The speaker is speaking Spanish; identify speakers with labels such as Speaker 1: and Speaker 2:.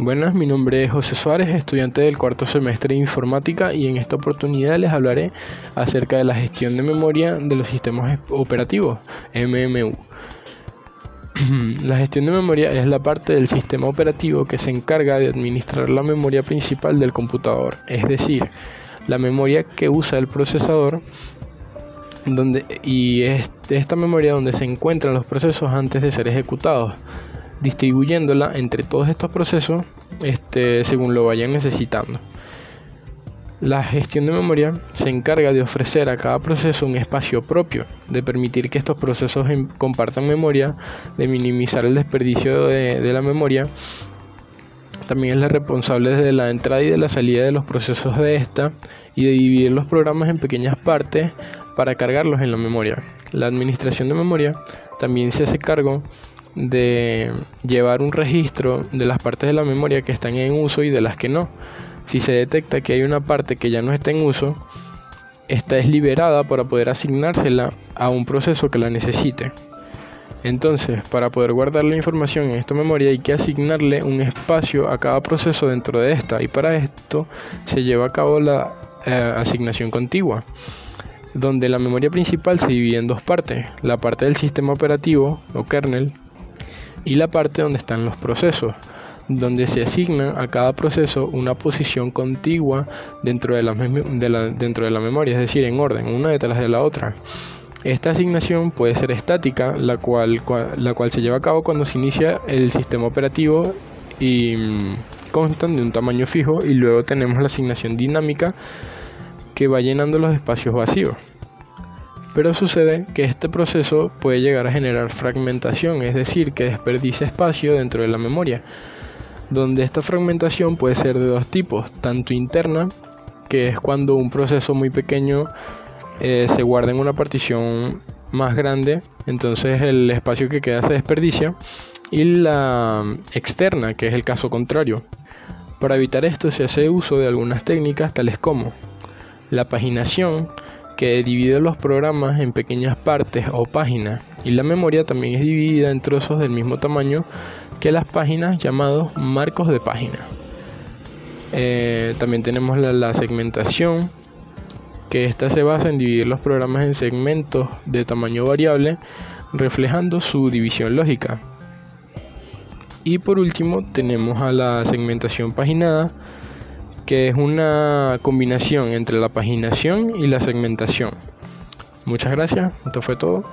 Speaker 1: Buenas, mi nombre es José Suárez, estudiante del cuarto semestre de informática y en esta oportunidad les hablaré acerca de la gestión de memoria de los sistemas operativos, MMU. La gestión de memoria es la parte del sistema operativo que se encarga de administrar la memoria principal del computador, es decir, la memoria que usa el procesador donde, y es esta memoria donde se encuentran los procesos antes de ser ejecutados distribuyéndola entre todos estos procesos este, según lo vayan necesitando. La gestión de memoria se encarga de ofrecer a cada proceso un espacio propio, de permitir que estos procesos em, compartan memoria, de minimizar el desperdicio de, de la memoria. También es la responsable de la entrada y de la salida de los procesos de esta y de dividir los programas en pequeñas partes para cargarlos en la memoria. La administración de memoria también se hace cargo de llevar un registro de las partes de la memoria que están en uso y de las que no. Si se detecta que hay una parte que ya no está en uso, esta es liberada para poder asignársela a un proceso que la necesite. Entonces, para poder guardar la información en esta memoria hay que asignarle un espacio a cada proceso dentro de esta y para esto se lleva a cabo la eh, asignación contigua, donde la memoria principal se divide en dos partes, la parte del sistema operativo o kernel y la parte donde están los procesos, donde se asigna a cada proceso una posición contigua dentro de la, dentro de la memoria, es decir, en orden, una detrás de la otra. Esta asignación puede ser estática, la cual, la cual se lleva a cabo cuando se inicia el sistema operativo y mm, constan de un tamaño fijo y luego tenemos la asignación dinámica que va llenando los espacios vacíos. Pero sucede que este proceso puede llegar a generar fragmentación, es decir, que desperdicia espacio dentro de la memoria, donde esta fragmentación puede ser de dos tipos, tanto interna, que es cuando un proceso muy pequeño eh, se guarda en una partición más grande, entonces el espacio que queda se desperdicia, y la externa, que es el caso contrario. Para evitar esto se hace uso de algunas técnicas tales como la paginación, que divide los programas en pequeñas partes o páginas y la memoria también es dividida en trozos del mismo tamaño que las páginas llamados marcos de página. Eh, también tenemos la, segmentación que esta se basa en dividir los programas en segmentos de tamaño variable reflejando su división lógica. Y por último tenemos a la segmentación paginada que es una combinación entre la paginación y la segmentación. Muchas gracias, esto fue todo.